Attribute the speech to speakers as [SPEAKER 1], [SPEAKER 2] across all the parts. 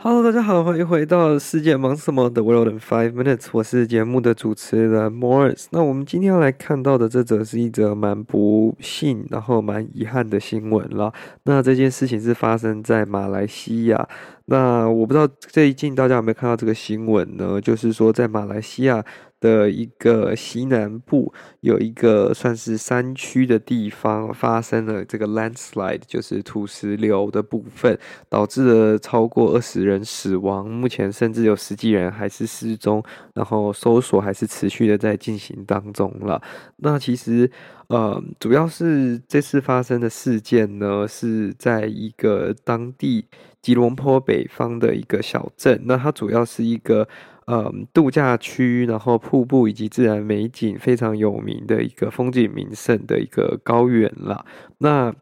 [SPEAKER 1] Hello，大家好，欢迎回到《世界忙什么的 World in Five Minutes》，我是节目的主持人 Morris。那我们今天要来看到的这则是一则蛮不幸，然后蛮遗憾的新闻了。那这件事情是发生在马来西亚。那我不知道最近大家有没有看到这个新闻呢？就是说在马来西亚。的一个西南部有一个算是山区的地方发生了这个 landslide，就是土石流的部分，导致了超过二十人死亡，目前甚至有十几人还是失踪，然后搜索还是持续的在进行当中了。那其实呃，主要是这次发生的事件呢，是在一个当地吉隆坡北方的一个小镇，那它主要是一个。嗯，度假区，然后瀑布以及自然美景非常有名的一个风景名胜的一个高原啦。那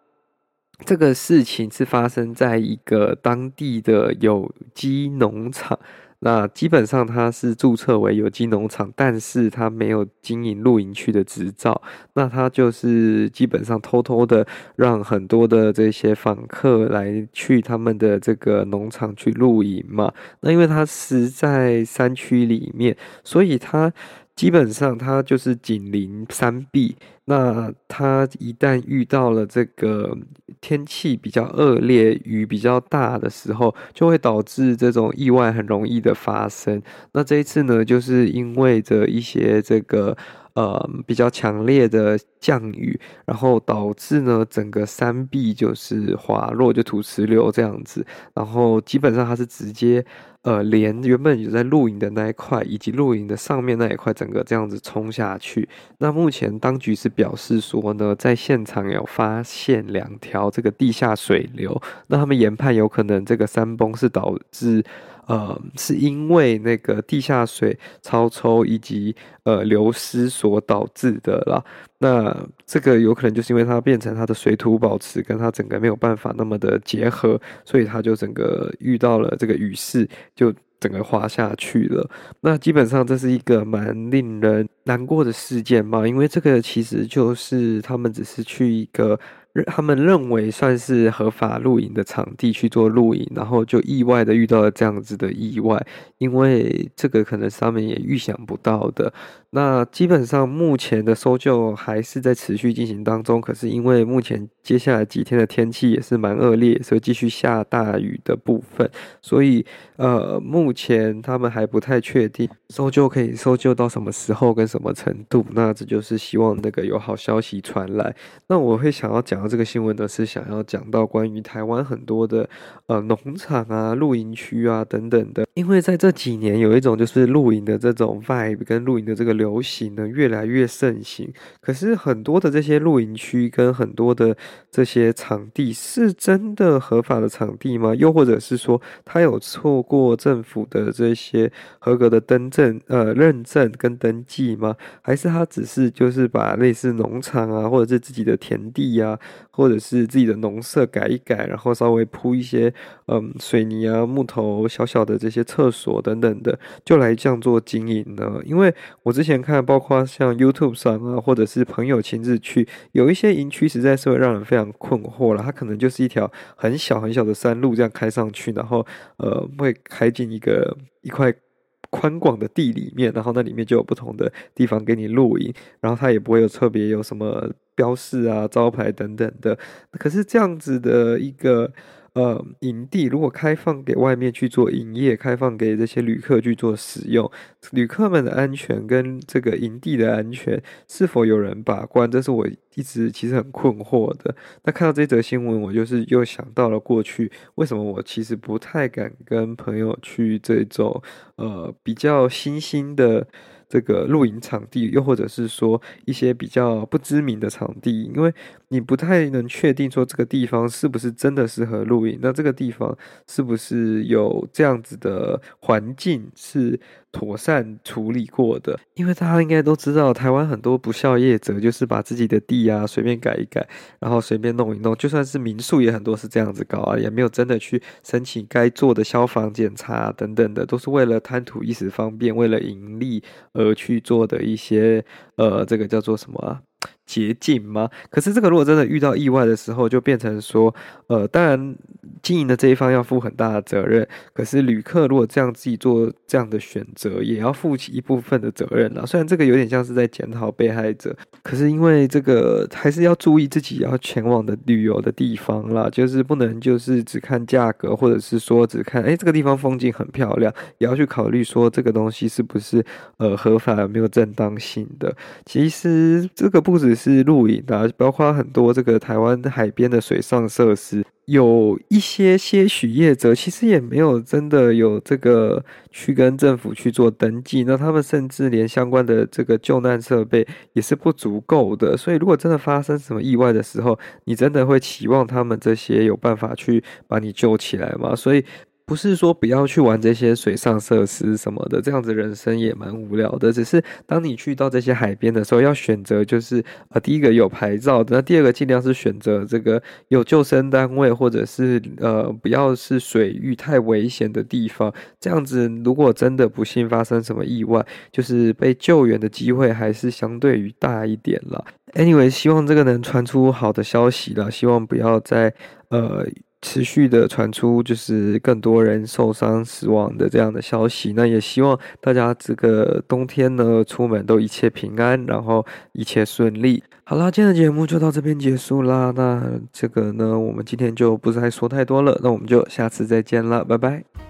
[SPEAKER 1] 这个事情是发生在一个当地的有机农场。那基本上他是注册为有机农场，但是他没有经营露营区的执照。那他就是基本上偷偷的让很多的这些访客来去他们的这个农场去露营嘛。那因为他是在山区里面，所以他。基本上，它就是紧邻山壁。那它一旦遇到了这个天气比较恶劣、雨比较大的时候，就会导致这种意外很容易的发生。那这一次呢，就是因为着一些这个呃比较强烈的降雨，然后导致呢整个山壁就是滑落，就土石流这样子。然后基本上它是直接。呃，连原本有在露营的那一块，以及露营的上面那一块，整个这样子冲下去。那目前当局是表示说呢，在现场有发现两条这个地下水流，那他们研判有可能这个山崩是导致。呃，是因为那个地下水超抽以及呃流失所导致的啦。那这个有可能就是因为它变成它的水土保持跟它整个没有办法那么的结合，所以它就整个遇到了这个雨势，就整个滑下去了。那基本上这是一个蛮令人难过的事件嘛，因为这个其实就是他们只是去一个。他们认为算是合法露营的场地去做露营，然后就意外的遇到了这样子的意外，因为这个可能是他们也预想不到的。那基本上目前的搜救还是在持续进行当中，可是因为目前接下来几天的天气也是蛮恶劣，所以继续下大雨的部分，所以呃，目前他们还不太确定搜救可以搜救到什么时候跟什么程度。那这就是希望那个有好消息传来。那我会想要讲到这个新闻呢，是想要讲到关于台湾很多的呃农场啊、露营区啊等等的，因为在这几年有一种就是露营的这种 vibe 跟露营的这个。流行呢越来越盛行，可是很多的这些露营区跟很多的这些场地是真的合法的场地吗？又或者是说，他有错过政府的这些合格的登证、呃认证跟登记吗？还是他只是就是把类似农场啊，或者是自己的田地啊，或者是自己的农舍改一改，然后稍微铺一些嗯水泥啊、木头小小的这些厕所等等的，就来这样做经营呢？因为我之前。看，包括像 YouTube 上啊，或者是朋友亲自去，有一些营区实在是会让人非常困惑了。它可能就是一条很小很小的山路，这样开上去，然后呃，会开进一个一块宽广的地里面，然后那里面就有不同的地方给你露营，然后它也不会有特别有什么标示啊、招牌等等的。可是这样子的一个。呃，营地如果开放给外面去做营业，开放给这些旅客去做使用，旅客们的安全跟这个营地的安全是否有人把关？这是我一直其实很困惑的。那看到这则新闻，我就是又想到了过去，为什么我其实不太敢跟朋友去这种呃比较新兴的这个露营场地，又或者是说一些比较不知名的场地，因为你不太能确定说这个地方是不是真的适合露营，那这个地方是不是有这样子的环境是妥善处理过的？因为大家应该都知道，台湾很多不肖业者就是把自己的地啊随便改一改，然后随便弄一弄，就算是民宿也很多是这样子搞啊，也没有真的去申请该做的消防检查等等的，都是为了贪图一时方便，为了盈利而去做的一些呃，这个叫做什么？捷径吗？可是这个如果真的遇到意外的时候，就变成说，呃，当然经营的这一方要负很大的责任。可是旅客如果这样自己做这样的选择，也要负起一部分的责任啦。虽然这个有点像是在检讨被害者，可是因为这个还是要注意自己要前往的旅游的地方啦，就是不能就是只看价格，或者是说只看哎这个地方风景很漂亮，也要去考虑说这个东西是不是呃合法有没有正当性的。其实这个不止。是露营的，包括很多这个台湾海边的水上设施，有一些些许业者其实也没有真的有这个去跟政府去做登记，那他们甚至连相关的这个救难设备也是不足够的，所以如果真的发生什么意外的时候，你真的会期望他们这些有办法去把你救起来吗？所以。不是说不要去玩这些水上设施什么的，这样子人生也蛮无聊的。只是当你去到这些海边的时候，要选择就是呃，第一个有牌照的，那第二个尽量是选择这个有救生单位，或者是呃不要是水域太危险的地方。这样子如果真的不幸发生什么意外，就是被救援的机会还是相对于大一点了。Anyway，希望这个能传出好的消息了，希望不要再呃。持续的传出就是更多人受伤死亡的这样的消息，那也希望大家这个冬天呢出门都一切平安，然后一切顺利。好啦，今天的节目就到这边结束啦。那这个呢，我们今天就不再说太多了，那我们就下次再见了，拜拜。